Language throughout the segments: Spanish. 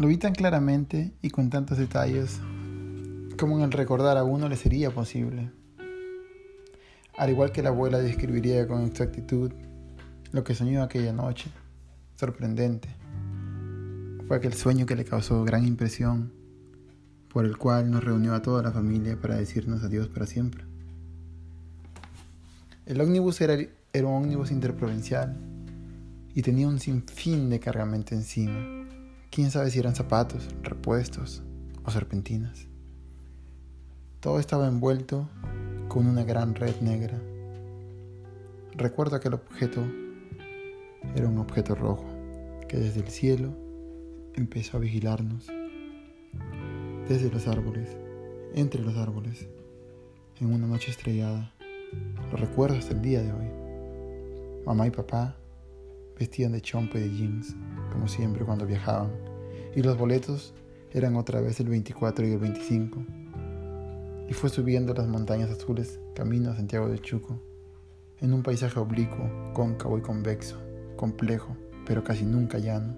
Lo vi tan claramente y con tantos detalles como en el recordar a uno le sería posible. Al igual que la abuela describiría con exactitud lo que soñó aquella noche, sorprendente. Fue aquel sueño que le causó gran impresión, por el cual nos reunió a toda la familia para decirnos adiós para siempre. El ómnibus era, un ómnibus interprovincial y tenía un sinfín de cargamento encima Quién sabe si eran zapatos, repuestos o serpentinas. Todo estaba envuelto con una gran red negra. Recuerdo que el objeto era un objeto rojo que desde el cielo empezó a vigilarnos. Desde los árboles, entre los árboles, en una noche estrellada. Lo recuerdo hasta el día de hoy. Mamá y papá vestían de chompe y de jeans, como siempre cuando viajaban, y los boletos eran otra vez el 24 y el 25. Y fue subiendo las montañas azules camino a Santiago de Chuco, en un paisaje oblicuo, cóncavo y convexo, complejo, pero casi nunca llano.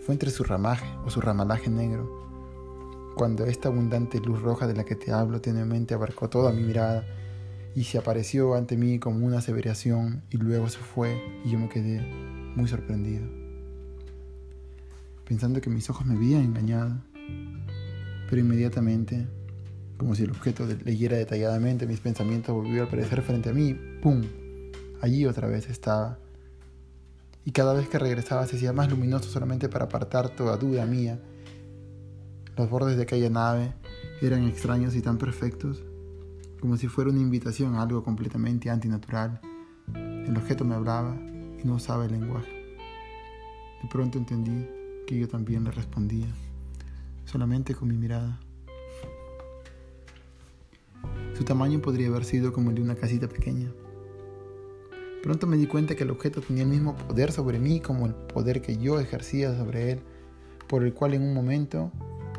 Fue entre su ramaje o su ramalaje negro, cuando esta abundante luz roja de la que te hablo tenuemente abarcó toda mi mirada y se apareció ante mí como una aseveración y luego se fue y yo me quedé muy sorprendido, pensando que mis ojos me habían engañado. Pero inmediatamente, como si el objeto leyera detalladamente mis pensamientos, volvió a aparecer frente a mí. ¡Pum! Allí otra vez estaba. Y cada vez que regresaba se hacía más luminoso solamente para apartar toda duda mía. Los bordes de aquella nave eran extraños y tan perfectos, como si fuera una invitación a algo completamente antinatural. El objeto me hablaba y no usaba el lenguaje. De pronto entendí que yo también le respondía, solamente con mi mirada. Su tamaño podría haber sido como el de una casita pequeña. Pronto me di cuenta que el objeto tenía el mismo poder sobre mí como el poder que yo ejercía sobre él, por el cual en un momento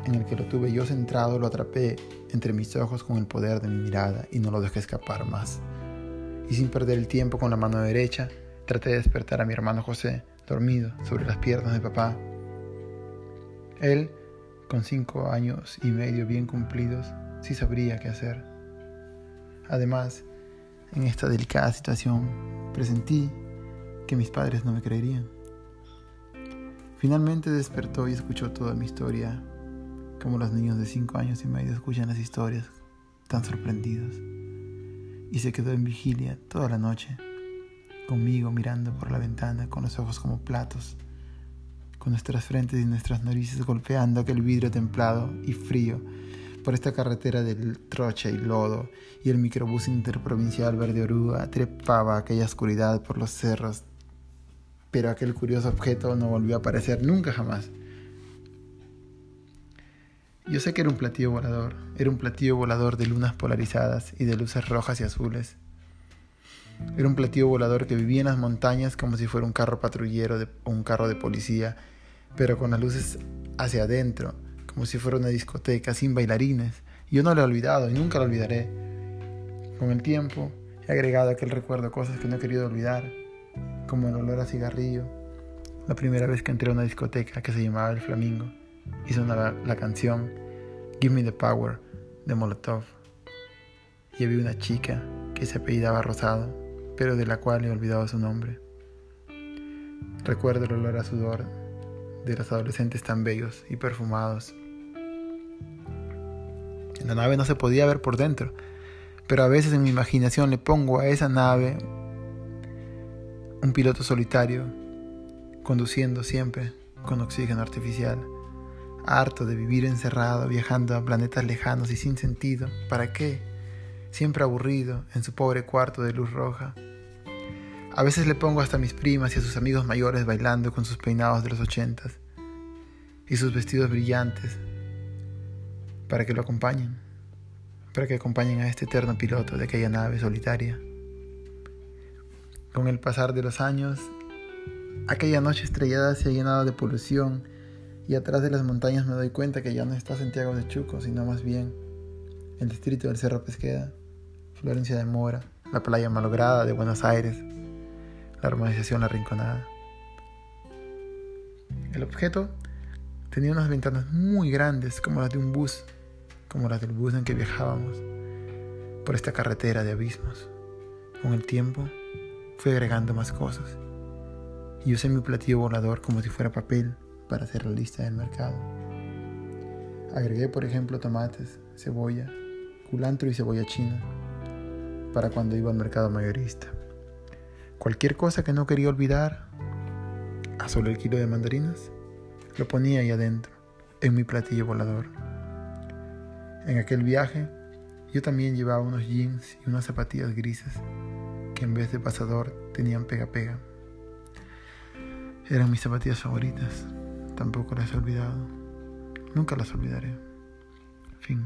en el que lo tuve yo centrado lo atrapé entre mis ojos con el poder de mi mirada y no lo dejé escapar más. Y sin perder el tiempo con la mano derecha, Traté de despertar a mi hermano José, dormido sobre las piernas de papá. Él, con cinco años y medio bien cumplidos, sí sabría qué hacer. Además, en esta delicada situación, presentí que mis padres no me creerían. Finalmente despertó y escuchó toda mi historia, como los niños de cinco años y medio escuchan las historias, tan sorprendidos. Y se quedó en vigilia toda la noche conmigo mirando por la ventana con los ojos como platos, con nuestras frentes y nuestras narices golpeando aquel vidrio templado y frío por esta carretera del troche y lodo, y el microbús interprovincial verde oruga trepaba aquella oscuridad por los cerros, pero aquel curioso objeto no volvió a aparecer nunca jamás. Yo sé que era un platillo volador, era un platillo volador de lunas polarizadas y de luces rojas y azules, era un platillo volador que vivía en las montañas como si fuera un carro patrullero o un carro de policía, pero con las luces hacia adentro, como si fuera una discoteca sin bailarines. yo no lo he olvidado y nunca lo olvidaré. Con el tiempo he agregado a aquel recuerdo cosas que no he querido olvidar, como el olor a cigarrillo, la primera vez que entré a una discoteca que se llamaba El Flamingo y sonaba la canción Give Me the Power de Molotov. Y había una chica que se apellidaba Rosado pero de la cual he olvidado su nombre. Recuerdo el olor a sudor de los adolescentes tan bellos y perfumados. La nave no se podía ver por dentro, pero a veces en mi imaginación le pongo a esa nave un piloto solitario, conduciendo siempre con oxígeno artificial, harto de vivir encerrado, viajando a planetas lejanos y sin sentido. ¿Para qué? Siempre aburrido en su pobre cuarto de luz roja, a veces le pongo hasta mis primas y a sus amigos mayores bailando con sus peinados de los ochentas y sus vestidos brillantes para que lo acompañen, para que acompañen a este eterno piloto de aquella nave solitaria. Con el pasar de los años, aquella noche estrellada se ha llenado de polución y atrás de las montañas me doy cuenta que ya no está Santiago de Chuco, sino más bien el distrito del Cerro Pesqueda, Florencia de Mora, la playa malograda de Buenos Aires, la urbanización La Rinconada. El objeto Tenía unas ventanas muy grandes, como las de un bus, como las del bus en que viajábamos por esta carretera de abismos. Con el tiempo fui agregando más cosas y usé mi platillo volador como si fuera papel para hacer la lista del mercado. Agregué, por ejemplo, tomates, cebolla, culantro y cebolla china para cuando iba al mercado mayorista. Cualquier cosa que no quería olvidar, a solo el kilo de mandarinas, lo ponía ahí adentro, en mi platillo volador. En aquel viaje, yo también llevaba unos jeans y unas zapatillas grises que en vez de pasador tenían pega-pega. Eran mis zapatillas favoritas, tampoco las he olvidado, nunca las olvidaré. Fin.